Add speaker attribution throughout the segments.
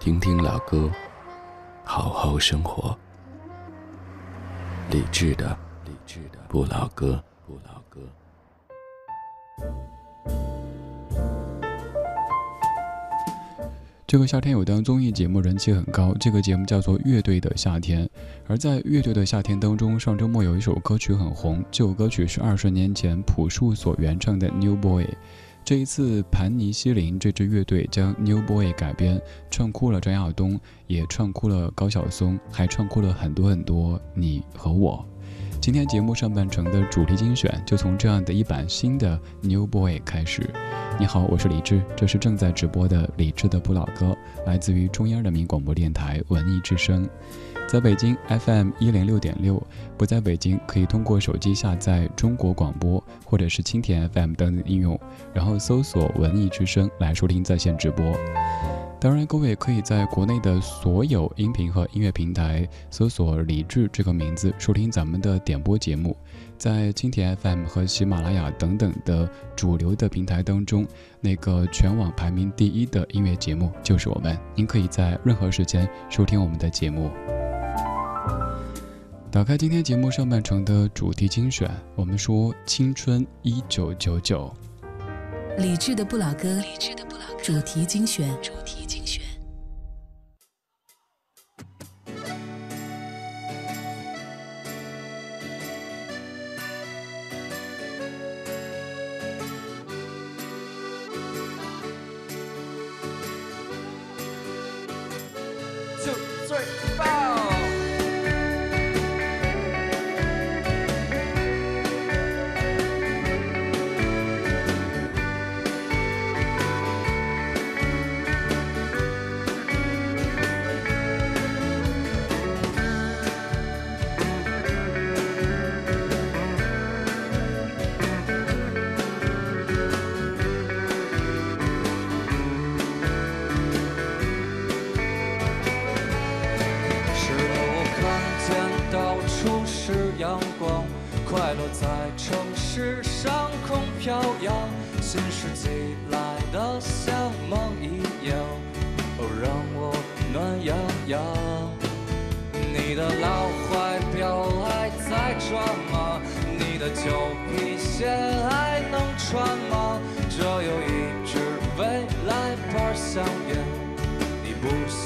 Speaker 1: 听听老歌，好好生活。理智的，理智的不老歌，不老歌。
Speaker 2: 这个夏天有档综艺节目人气很高，这个节目叫做《乐队的夏天》。而在《乐队的夏天》当中，上周末有一首歌曲很红，这首歌曲是二十年前朴树所原唱的《New Boy》。这一次，盘尼西林这支乐队将《New Boy》改编，唱哭了张亚东，也唱哭了高晓松，还唱哭了很多很多你和我。今天节目上半程的主题精选，就从这样的一版新的《New Boy》开始。你好，我是李志，这是正在直播的李志的不老歌，来自于中央人民广播电台文艺之声。在北京 FM 一零六点六，不在北京可以通过手机下载中国广播或者是蜻蜓 FM 等应用，然后搜索“文艺之声”来收听在线直播。当然，各位可以在国内的所有音频和音乐平台搜索“李志”这个名字收听咱们的点播节目。在蜻蜓 FM 和喜马拉雅等等的主流的平台当中，那个全网排名第一的音乐节目就是我们。您可以在任何时间收听我们的节目。打开今天节目上半程的主题精选，我们说青春一九九九，
Speaker 3: 理智的不老歌，主题精选。
Speaker 4: 主题精选。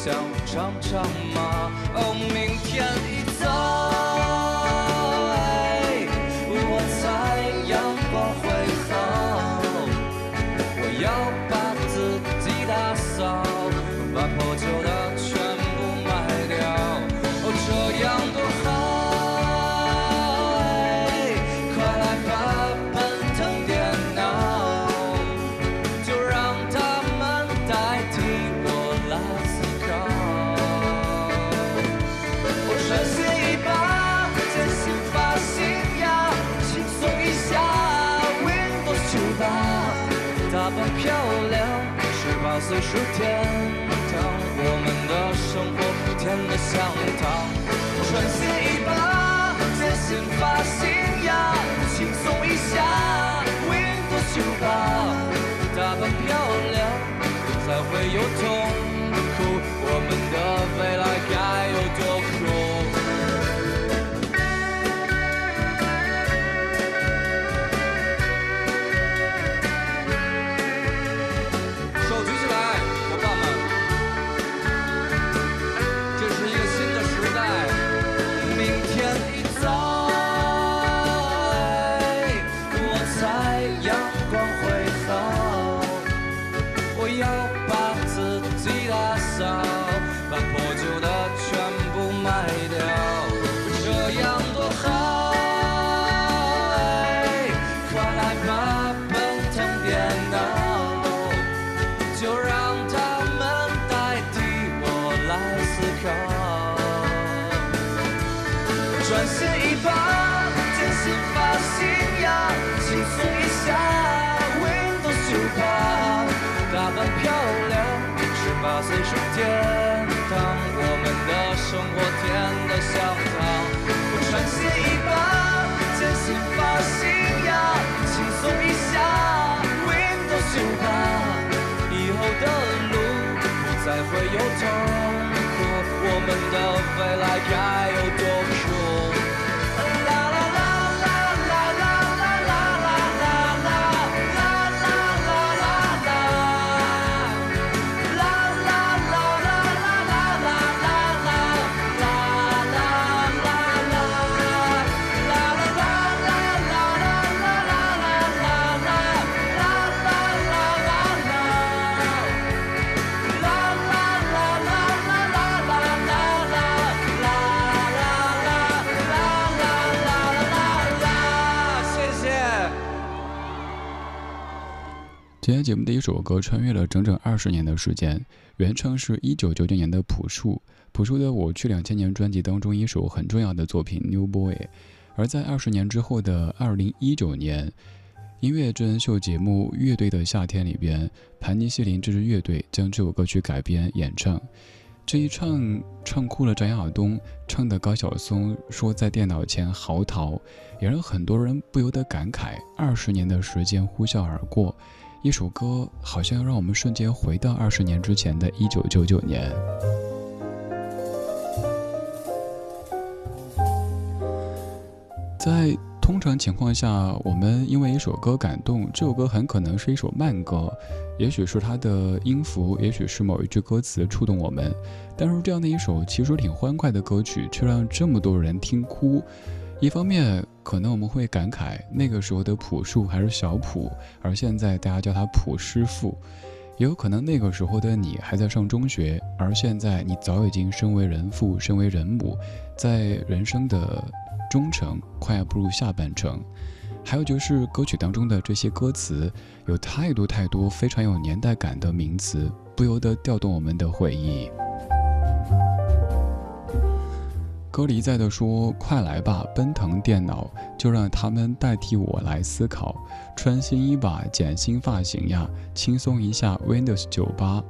Speaker 4: 想尝尝吗？哦明天一早有痛苦，我们的未来该有多酷。手举起来，伙伴们。这是一个新的时代，明天已在。我在阳。心呀轻松一下 windows 九八以后的路不再会有痛苦我们的未来该有多
Speaker 2: 节目的一首歌穿越了整整二十年的时间，原唱是一九九九年的朴树，朴树的《我去两千年》专辑当中一首很重要的作品《New Boy》，而在二十年之后的二零一九年，音乐真人秀节目《乐队的夏天》里边，盘尼西林这支乐队将这首歌曲改编演唱，这一唱唱哭了张亚东，唱的高晓松说在电脑前嚎啕，也让很多人不由得感慨，二十年的时间呼啸而过。一首歌好像要让我们瞬间回到二十年之前的一九九九年。在通常情况下，我们因为一首歌感动，这首歌很可能是一首慢歌，也许是它的音符，也许是某一句歌词触动我们。但是这样的一首其实挺欢快的歌曲，却让这么多人听哭。一方面，可能我们会感慨那个时候的朴树还是小朴，而现在大家叫他朴师傅；也有可能那个时候的你还在上中学，而现在你早已经身为人父、身为人母，在人生的中程快要步入下半程。还有就是歌曲当中的这些歌词，有太多太多非常有年代感的名词，不由得调动我们的回忆。歌里在的说：“快来吧，奔腾电脑，就让他们代替我来思考。穿新衣吧，剪新发型呀，轻松一下。Windows 九八，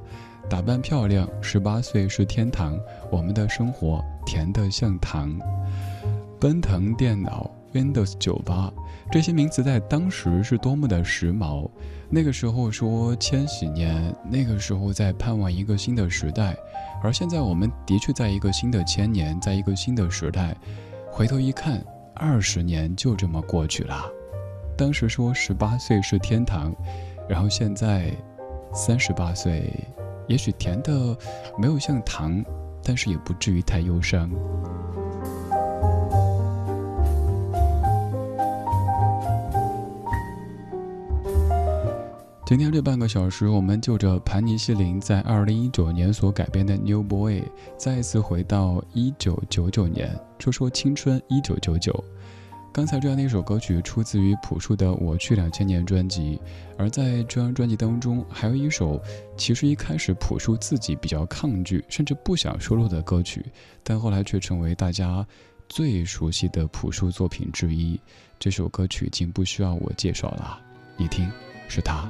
Speaker 2: 打扮漂亮，十八岁是天堂。我们的生活甜得像糖。奔腾电脑，Windows 九八，这些名词在当时是多么的时髦。那个时候说千禧年，那个时候在盼望一个新的时代。”而现在，我们的确在一个新的千年，在一个新的时代。回头一看，二十年就这么过去了。当时说十八岁是天堂，然后现在三十八岁，也许甜的没有像糖，但是也不至于太忧伤。今天这半个小时，我们就着盘尼西林在二零一九年所改编的《New Boy》，再一次回到一九九九年，说说青春一九九九。刚才这样的一首歌曲出自于朴树的《我去两千年》专辑，而在这张专辑当中，还有一首其实一开始朴树自己比较抗拒，甚至不想收录的歌曲，但后来却成为大家最熟悉的朴树作品之一。这首歌曲已经不需要我介绍了，你听。是他。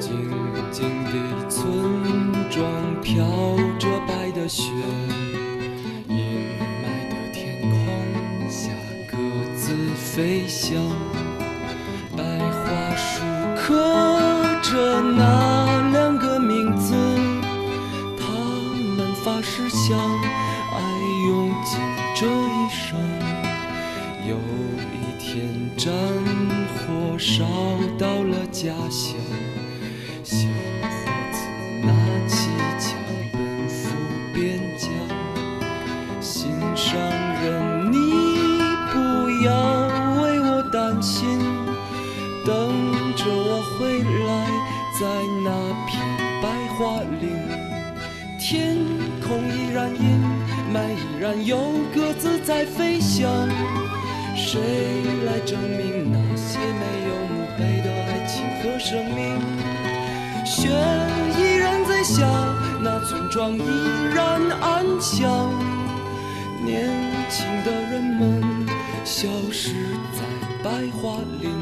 Speaker 4: 静静的村庄飘着白的雪，阴霾的天空下各自飞翔。白桦树刻着那烧到了家乡，小伙子拿起枪奔赴边疆。心上人，你不要为我担心，等着我回来，在那片白桦林，天空依然阴霾，依然有鸽子在飞翔。谁来证明依然安详。年轻的人们消失在白桦林。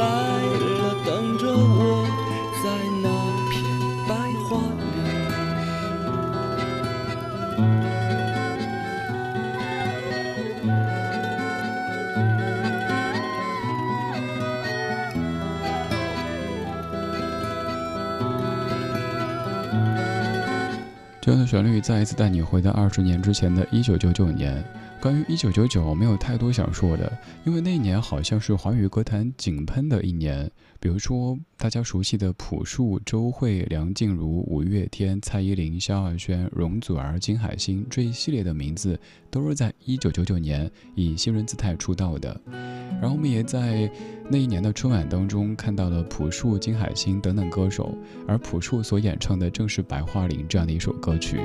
Speaker 5: 我
Speaker 2: 这样的旋律再一次带你回到二十年之前的一九九九年。关于一九九九，没有太多想说的，因为那一年好像是华语歌坛井喷的一年。比如说大家熟悉的朴树、周蕙、梁静茹、五月天、蔡依林、萧亚轩、容祖儿、金海心这一系列的名字，都是在一九九九年以新人姿态出道的。然后我们也在那一年的春晚当中看到了朴树、金海心等等歌手，而朴树所演唱的正是《白桦林》这样的一首歌曲。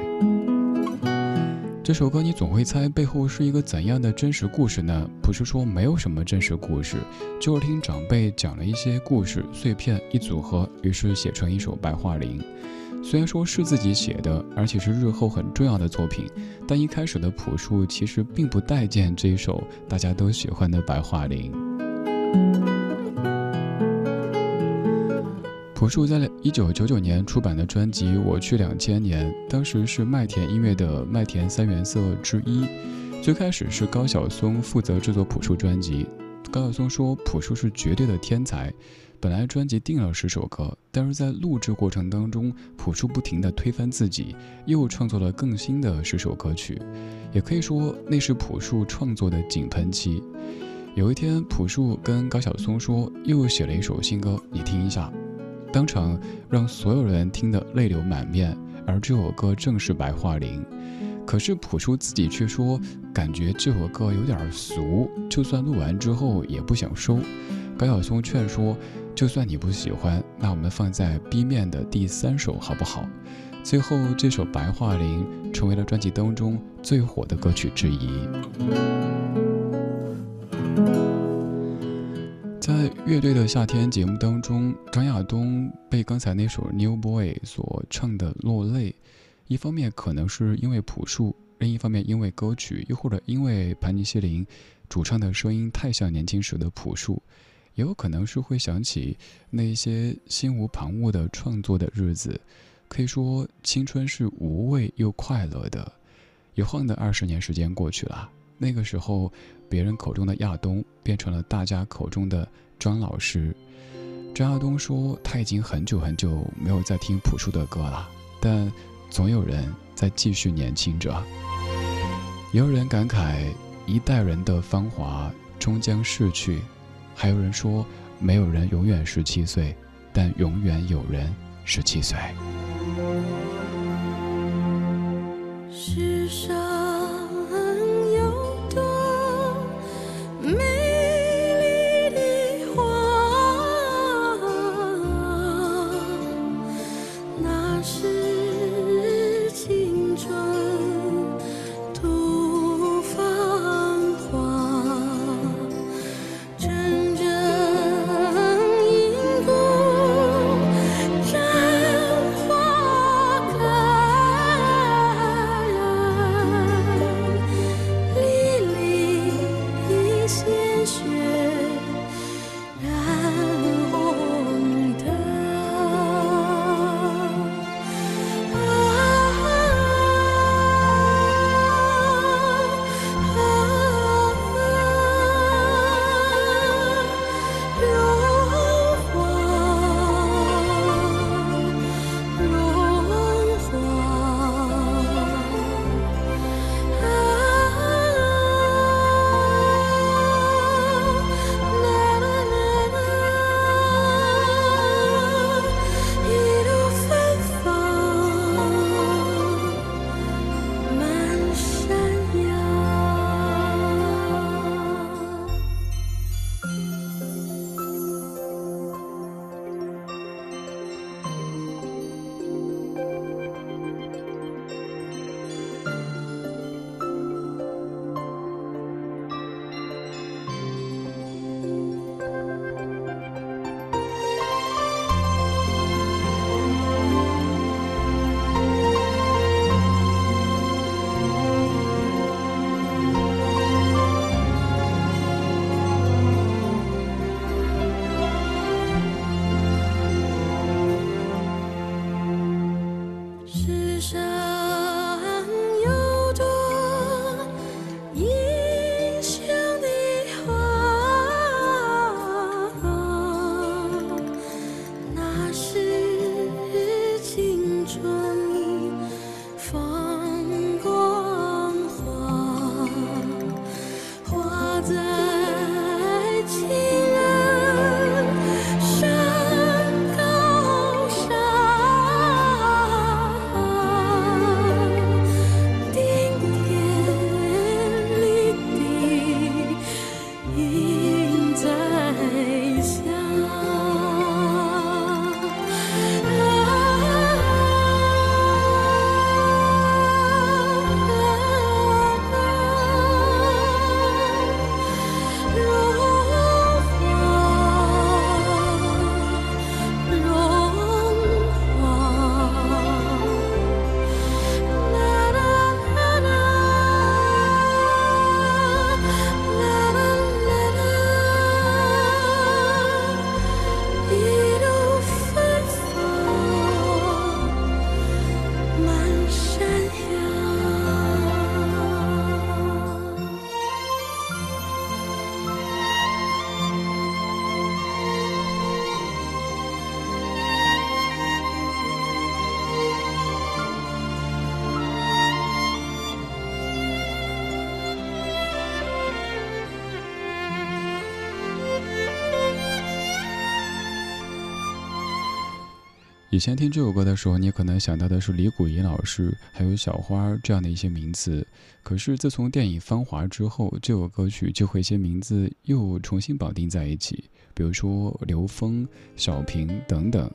Speaker 2: 这首歌你总会猜背后是一个怎样的真实故事呢？不是说没有什么真实故事，就是听长辈讲了一些故事碎片一组合，于是写成一首《白桦林》。虽然说是自己写的，而且是日后很重要的作品，但一开始的朴树其实并不待见这一首大家都喜欢的《白桦林》。朴树在一九九九年出版的专辑《我去两千年》，当时是麦田音乐的麦田三原色之一。最开始是高晓松负责制作朴树专辑，高晓松说朴树是绝对的天才。本来专辑定了十首歌，但是在录制过程当中，朴树不停地推翻自己，又创作了更新的十首歌曲。也可以说那是朴树创作的井喷期。有一天，朴树跟高晓松说又写了一首新歌，你听一下。当场让所有人听得泪流满面，而这首歌正是《白桦林》。可是朴树自己却说，感觉这首歌有点俗，就算录完之后也不想收。高晓松劝说，就算你不喜欢，那我们放在 B 面的第三首好不好？最后这首《白桦林》成为了专辑当中最火的歌曲之一。乐队的夏天节目当中，张亚东被刚才那首《New Boy》所唱的落泪，一方面可能是因为朴树，另一方面因为歌曲，又或者因为盘尼西林主唱的声音太像年轻时的朴树，也有可能是会想起那些心无旁骛的创作的日子。可以说，青春是无畏又快乐的。一晃的二十年时间过去了。那个时候，别人口中的亚东变成了大家口中的张老师。张亚东说他已经很久很久没有再听朴树的歌了，但总有人在继续年轻着。也有人感慨一代人的芳华终将逝去，还有人说没有人永远十七岁，但永远有人十七岁。
Speaker 6: 世上
Speaker 2: 以前听这首歌的时候，你可能想到的是李谷一老师，还有小花这样的一些名字。可是自从电影《芳华》之后，这首歌曲就和一些名字又重新绑定在一起，比如说刘峰、小平等等。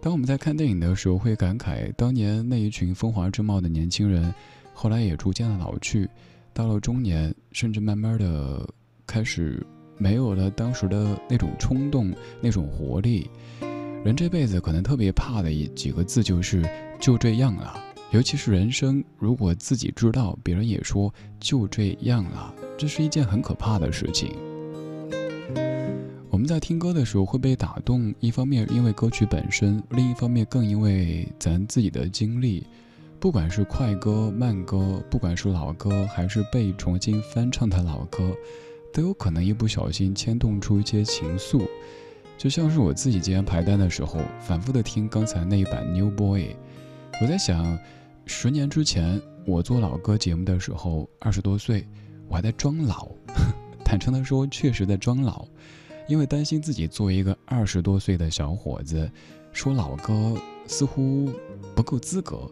Speaker 2: 当我们在看电影的时候，会感慨当年那一群风华正茂的年轻人，后来也逐渐的老去，到了中年，甚至慢慢的开始没有了当时的那种冲动、那种活力。人这辈子可能特别怕的一几个字就是就这样了，尤其是人生，如果自己知道，别人也说就这样了，这是一件很可怕的事情。我们在听歌的时候会被打动，一方面因为歌曲本身，另一方面更因为咱自己的经历。不管是快歌、慢歌，不管是老歌还是被重新翻唱的老歌，都有可能一不小心牵动出一些情愫。就像是我自己今天排单的时候，反复的听刚才那一版《New Boy》，我在想，十年之前我做老歌节目的时候，二十多岁，我还在装老。坦诚的说，确实在装老，因为担心自己作为一个二十多岁的小伙子，说老歌似乎不够资格。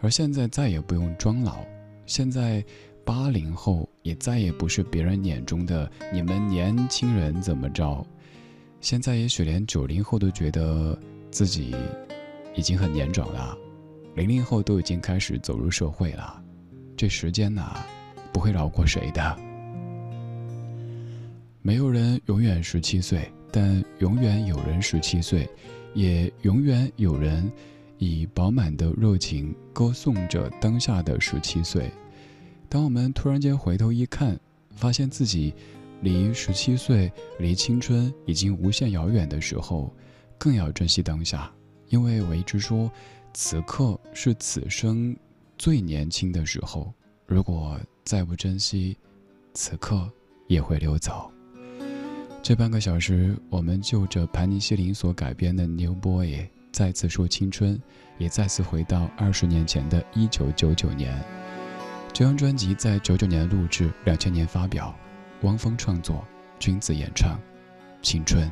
Speaker 2: 而现在再也不用装老，现在八零后也再也不是别人眼中的你们年轻人怎么着。现在也许连九零后都觉得自己已经很年长了，零零后都已经开始走入社会了。这时间呐，不会饶过谁的。没有人永远十七岁，但永远有人十七岁，也永远有人以饱满的热情歌颂着当下的十七岁。当我们突然间回头一看，发现自己。离十七岁，离青春已经无限遥远的时候，更要珍惜当下，因为我一直说，此刻是此生最年轻的时候。如果再不珍惜，此刻也会溜走。这半个小时，我们就着盘尼西林所改编的《New Boy》，再次说青春，也再次回到二十年前的一九九九年。这张专辑在九九年录制，两千年发表。汪峰创作，君子演唱，《青春》。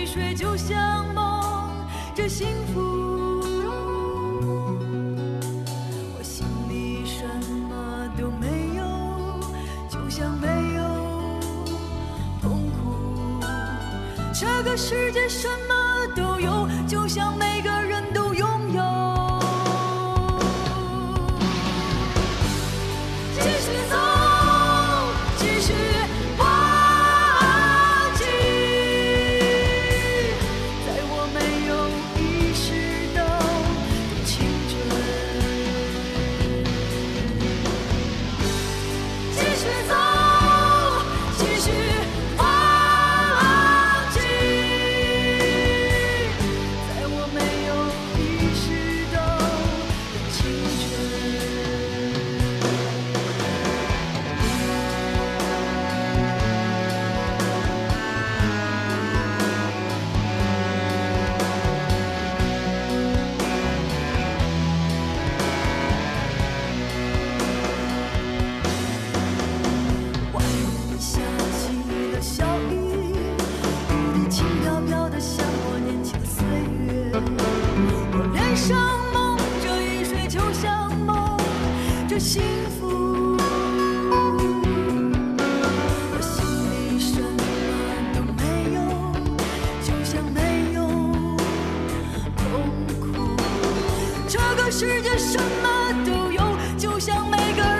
Speaker 7: 泪水，就像梦着幸福。我心里什么都没有，就像没有痛苦。这个世界什么都有，就像每个这个世界什么都有，就像每个人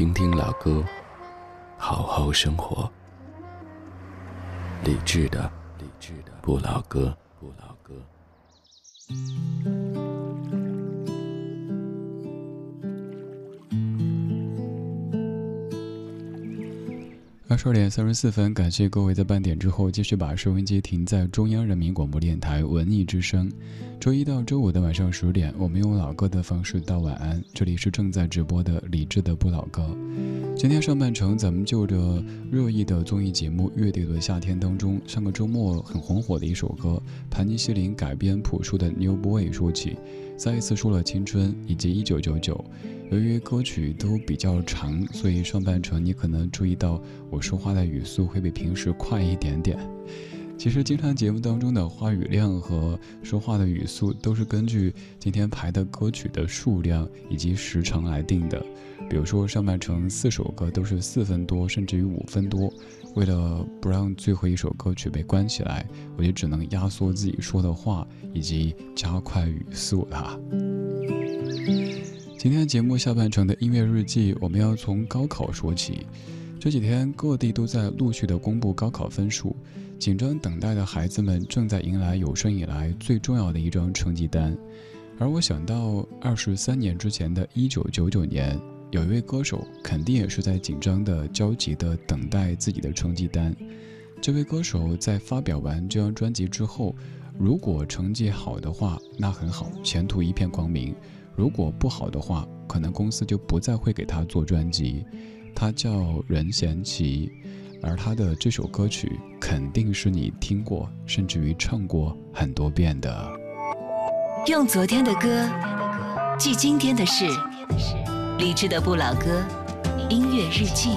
Speaker 1: 听听老歌，好好生活。理智的，理智的不老歌，不老歌。
Speaker 2: 二十二点三十四分，感谢各位在半点之后继续把收音机停在中央人民广播电台文艺之声。周一到周五的晚上十点，我们用老歌的方式道晚安。这里是正在直播的理智的不老歌。今天上半程，咱们就着热议的综艺节目《月底的夏天》当中，上个周末很红火的一首歌，盘尼西林改编朴树的《New Boy》说起，再一次说了青春以及一九九九。由于歌曲都比较长，所以上半程你可能注意到我说话的语速会比平时快一点点。其实，经常节目当中的话语量和说话的语速都是根据今天排的歌曲的数量以及时长来定的。比如说，上半程四首歌都是四分多，甚至于五分多。为了不让最后一首歌曲被关起来，我就只能压缩自己说的话以及加快语速了。今天节目下半程的音乐日记，我们要从高考说起。这几天各地都在陆续的公布高考分数，紧张等待的孩子们正在迎来有生以来最重要的一张成绩单。而我想到二十三年之前的一九九九年，有一位歌手肯定也是在紧张的、焦急的等待自己的成绩单。这位歌手在发表完这张专辑之后，如果成绩好的话，那很好，前途一片光明。如果不好的话，可能公司就不再会给他做专辑。他叫任贤齐，而他的这首歌曲肯定是你听过，甚至于唱过很多遍的。
Speaker 3: 用昨天的歌记今天的事，理智的不老歌，音乐日记。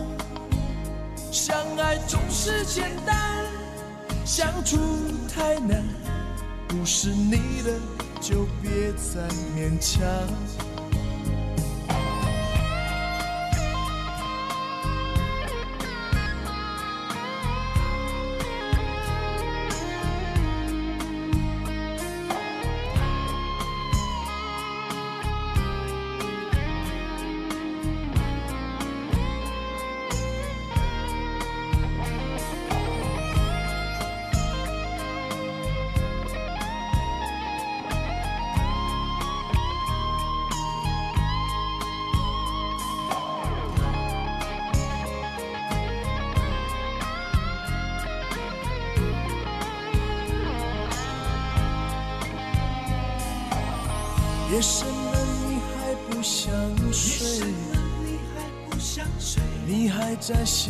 Speaker 8: 相爱总是简单，相处太难，不是你的就别再勉强。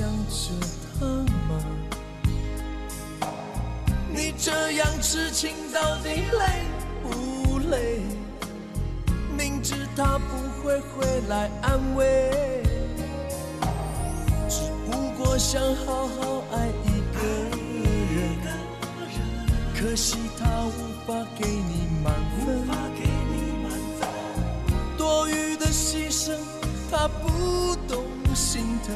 Speaker 8: 想着他吗？你这样痴情到底累不累？明知他不会回来安慰，只不过想好好爱一个人，可惜他无法给你满分。多余的牺牲，他不懂心疼。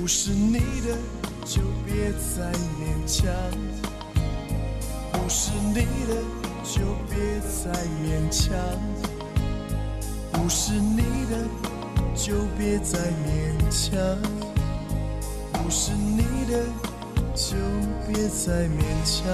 Speaker 8: 不是你的就别再勉强，不是你的就别再勉强，不是你的就别再勉强，不是你的就别再勉强。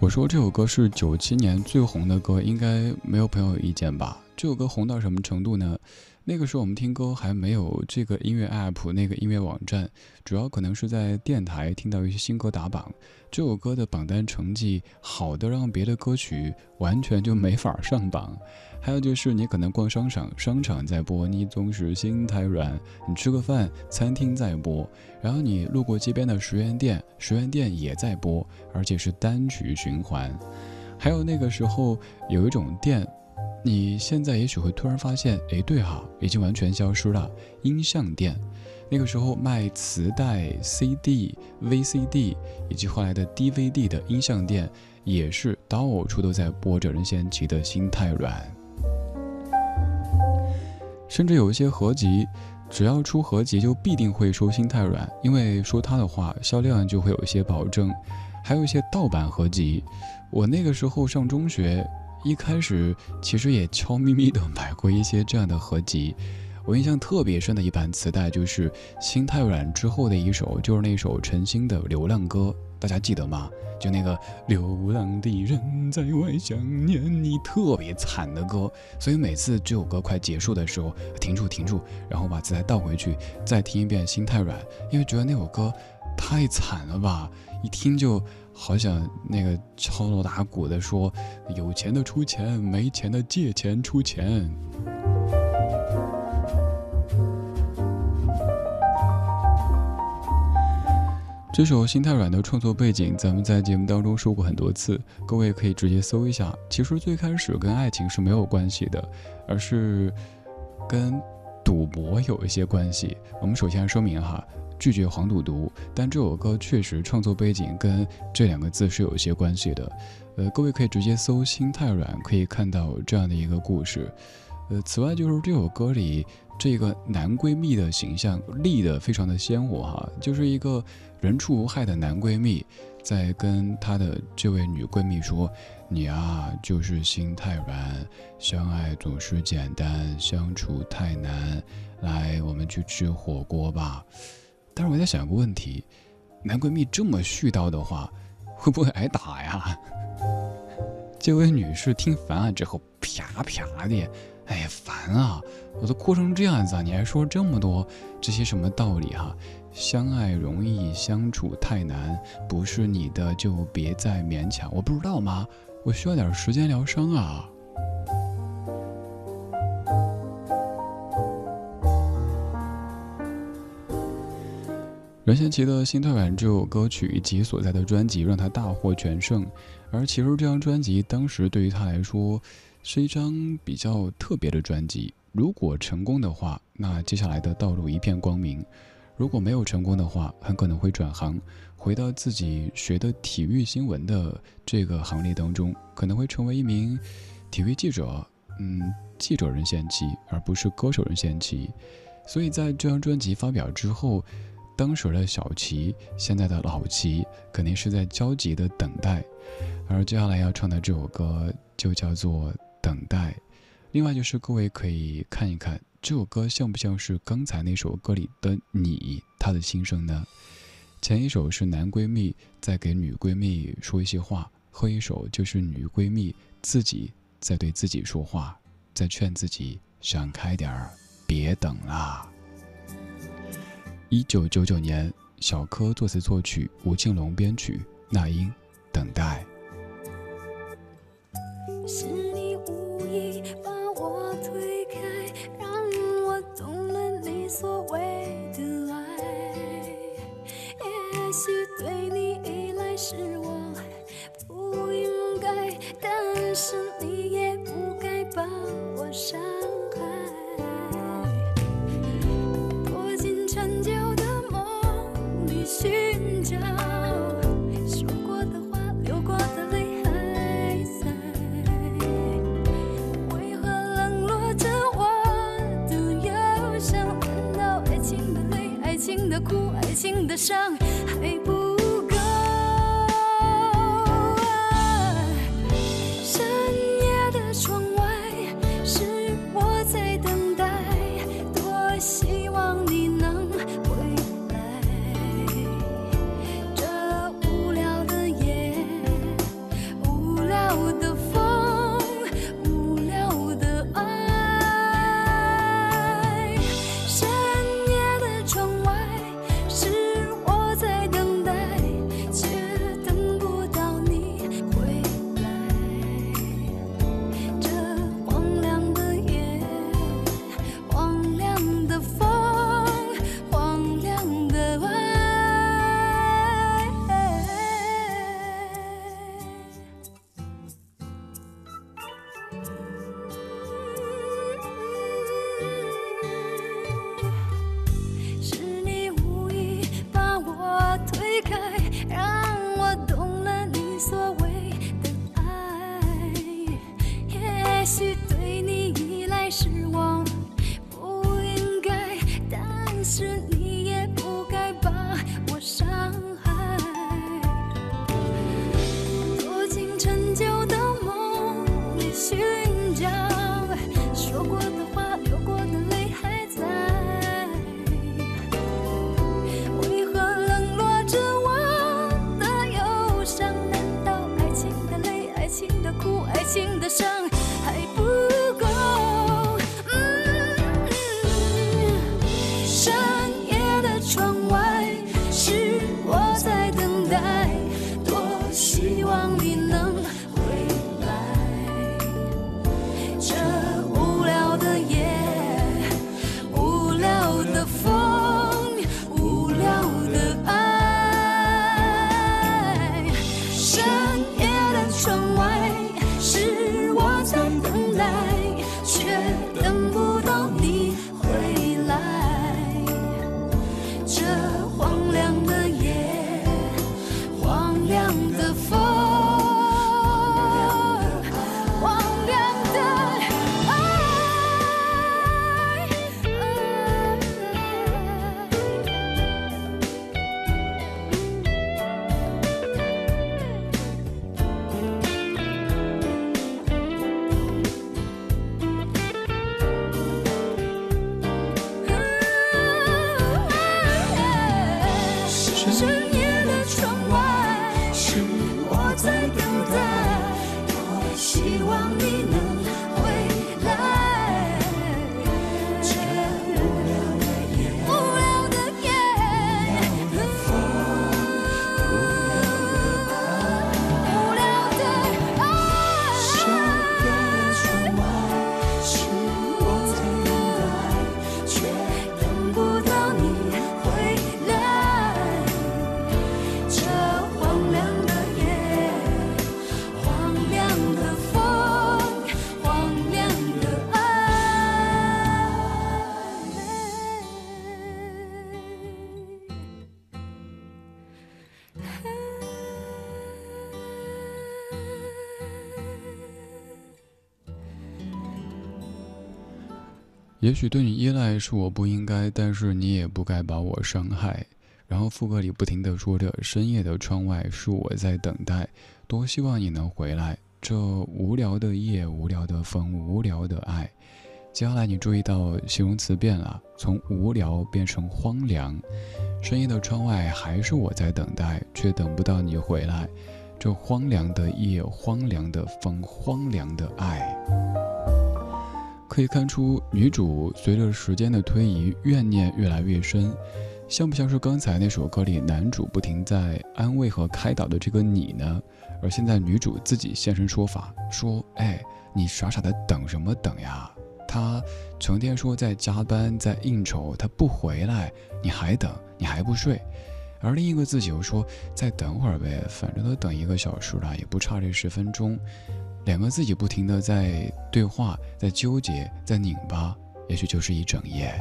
Speaker 2: 我说这首歌是九七年最红的歌，应该没有朋友有意见吧？这首歌红到什么程度呢？那个时候我们听歌还没有这个音乐 app，那个音乐网站，主要可能是在电台听到一些新歌打榜。这首歌的榜单成绩好的让别的歌曲完全就没法上榜。还有就是你可能逛商场，商场在播，你总是心太软；你吃个饭，餐厅在播，然后你路过街边的十元店，十元店也在播，而且是单曲循环。还有那个时候有一种店，你现在也许会突然发现，哎，对哈，已经完全消失了。音像店，那个时候卖磁带、CD、VCD 以及后来的 DVD 的音像店，也是到处都在播着任贤齐的《心太软》。甚至有一些合集，只要出合集就必定会说心太软，因为说他的话销量就会有一些保证。还有一些盗版合集，我那个时候上中学，一开始其实也悄咪咪的买过一些这样的合集。我印象特别深的一盘磁带就是《心太软》之后的一首，就是那首陈星的《流浪歌》，大家记得吗？就那个流浪的人在外想念你，特别惨的歌。所以每次这首歌快结束的时候，停住停住，然后把磁带倒回去，再听一遍《心太软》，因为觉得那首歌太惨了吧，一听就好想那个敲锣打鼓的说，有钱的出钱，没钱的借钱出钱。这首《心太软》的创作背景，咱们在节目当中说过很多次，各位可以直接搜一下。其实最开始跟爱情是没有关系的，而是跟赌博有一些关系。我们首先说明哈，拒绝黄赌毒，但这首歌确实创作背景跟这两个字是有一些关系的。呃，各位可以直接搜《心太软》，可以看到这样的一个故事。呃，此外就是这首歌里这个男闺蜜的形象立得非常的鲜活哈，就是一个人畜无害的男闺蜜，在跟他的这位女闺蜜说：“你啊，就是心太软，相爱总是简单，相处太难。来，我们去吃火锅吧。”但是我在想一个问题，男闺蜜这么絮叨的话，会不会挨打呀？这位女士听烦了之后，啪啪的。哎，烦啊！我都哭成这样子，你还说这么多这些什么道理哈？相爱容易相处太难，不是你的就别再勉强。我不知道吗？我需要点时间疗伤啊。任贤齐的《心太软》这首歌曲以及所在的专辑让他大获全胜，而其实这张专辑当时对于他来说。是一张比较特别的专辑。如果成功的话，那接下来的道路一片光明；如果没有成功的话，很可能会转行，回到自己学的体育新闻的这个行列当中，可能会成为一名体育记者。嗯，记者任贤齐，而不是歌手任贤齐。所以在这张专辑发表之后，当时的小齐，现在的老齐，肯定是在焦急的等待。而接下来要唱的这首歌，就叫做。等待，另外就是各位可以看一看这首歌像不像是刚才那首歌里的你，他的心声呢？前一首是男闺蜜在给女闺蜜说一些话，后一首就是女闺蜜自己在对自己说话，在劝自己想开点儿，别等啦。一九九九年，小柯作词作曲，吴庆隆编曲，那英，等待。
Speaker 6: 的伤心。
Speaker 2: 也许对你依赖是我不应该，但是你也不该把我伤害。然后副歌里不停地说着：“深夜的窗外是我在等待，多希望你能回来。”这无聊的夜，无聊的风，无聊的爱。接下来你注意到形容词变了，从无聊变成荒凉。深夜的窗外还是我在等待，却等不到你回来。这荒凉的夜，荒凉的风，荒凉的爱。可以看出，女主随着时间的推移，怨念越来越深。像不像是刚才那首歌里男主不停在安慰和开导的这个你呢？而现在女主自己现身说法，说：“哎，你傻傻的等什么等呀？他成天说在加班，在应酬，他不回来，你还等，你还不睡。”而另一个自己又说：“再等会儿呗，反正都等一个小时了，也不差这十分钟。”两个自己不停的在对话，在纠结，在拧巴，也许就是一整夜。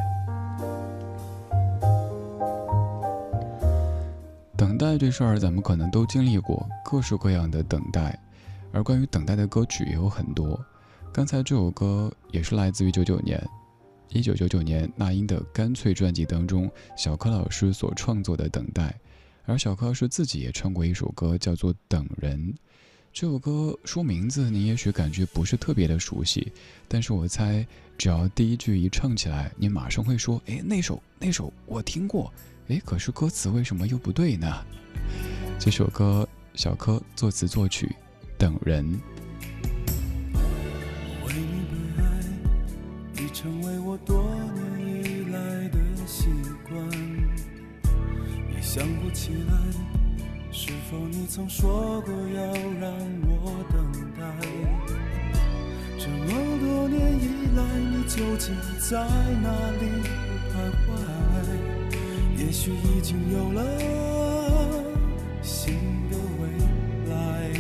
Speaker 2: 等待这事儿，咱们可能都经历过各式各样的等待，而关于等待的歌曲也有很多。刚才这首歌也是来自于九九年，一九九九年那英的《干脆》专辑当中，小柯老师所创作的《等待》，而小柯是自己也唱过一首歌，叫做《等人》。这首歌说名字，你也许感觉不是特别的熟悉，但是我猜，只要第一句一唱起来，你马上会说：“哎，那首那首我听过。”哎，可是歌词为什么又不对呢？这首歌小柯作词作曲，等人。
Speaker 5: 为你被爱，已成为我多年以来的习惯。想不起来，是否你曾说过要让我等待？这么多年以来，你究竟在哪里徘徊？也许已经有了新的未来，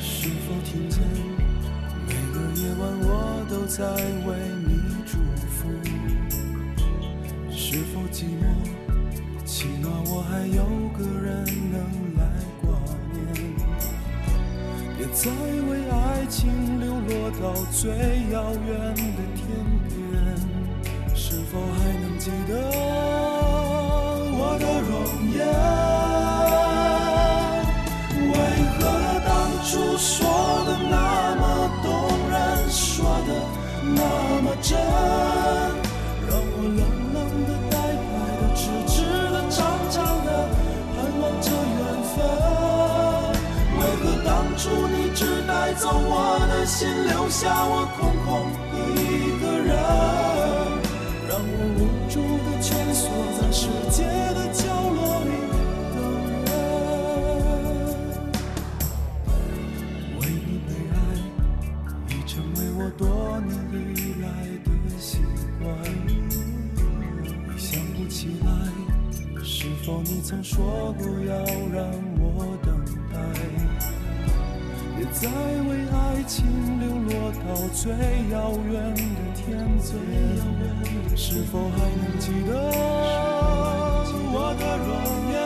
Speaker 5: 是否听见每个夜晚我都在为你祝福？是否寂寞，起码我还有个人能来挂念。别再为爱情流落到最遥远的天边。是否还能记得我的容颜？为何当初说的那么动人，说的那么真，分？为何当初你只带走我的心，留下我空空的一个人？让我无助的蜷缩在世界你曾说过要让我等待？别再为爱情流落到最遥远的天边。是否还能记得我的容颜？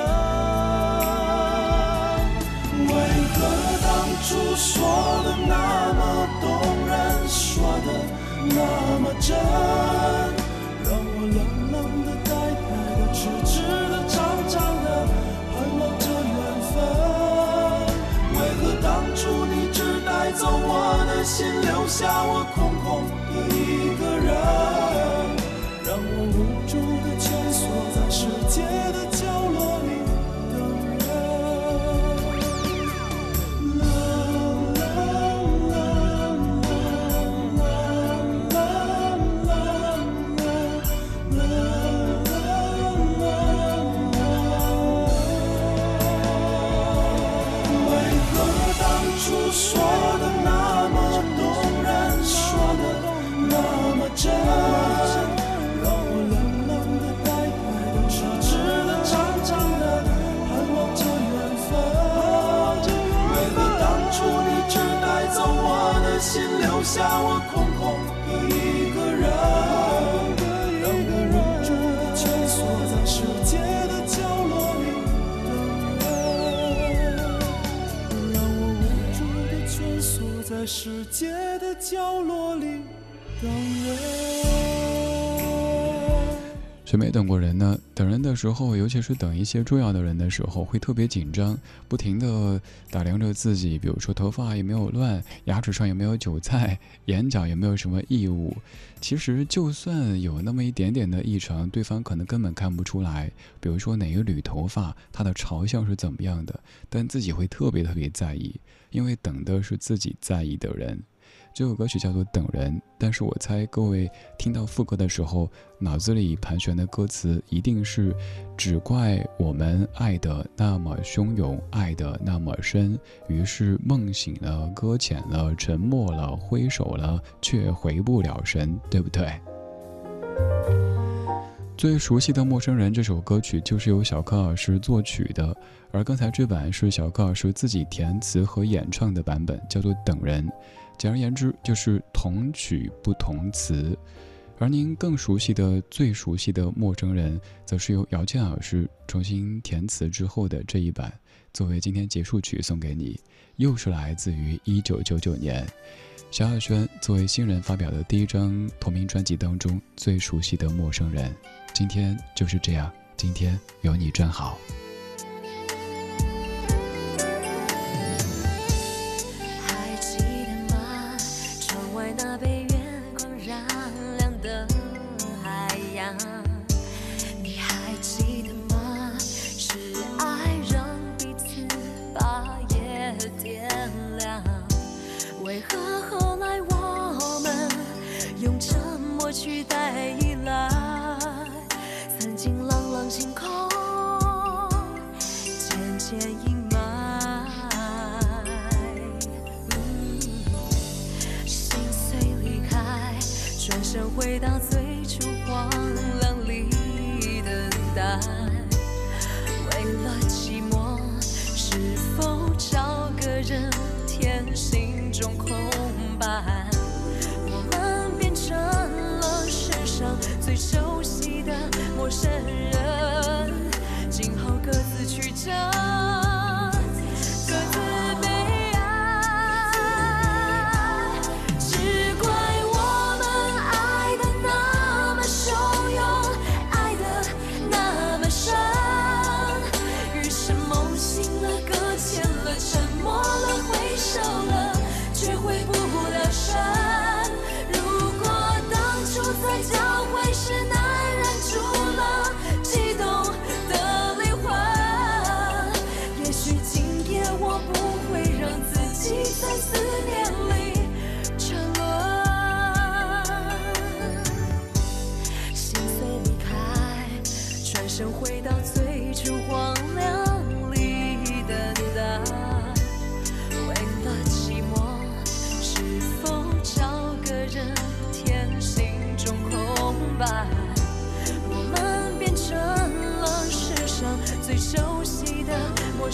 Speaker 5: 为何当初说的那么动人，说的那么真，走我的心，留下我空空的世界的角落里等人。
Speaker 2: 谁没等过人呢？等人的时候，尤其是等一些重要的人的时候，会特别紧张，不停地打量着自己，比如说头发有没有乱，牙齿上有没有韭菜，眼角有没有什么异物。其实就算有那么一点点的异常，对方可能根本看不出来。比如说哪一缕头发，它的朝向是怎么样的，但自己会特别特别在意，因为等的是自己在意的人。这首歌曲叫做《等人》，但是我猜各位听到副歌的时候，脑子里盘旋的歌词一定是“只怪我们爱得那么汹涌，爱得那么深，于是梦醒了，搁浅了，沉默了，挥手了，却回不了神”，对不对？最熟悉的《陌生人》这首歌曲就是由小柯老师作曲的，而刚才这版是小柯老师自己填词和演唱的版本，叫做《等人》。简而言之，就是同曲不同词。而您更熟悉的、最熟悉的《陌生人》，则是由姚谦老师重新填词之后的这一版，作为今天结束曲送给你。又是来自于一九九九年，萧亚轩作为新人发表的第一张同名专辑当中最熟悉的《陌生人》。今天就是这样，今天有你真好。
Speaker 6: 种空白？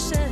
Speaker 6: 们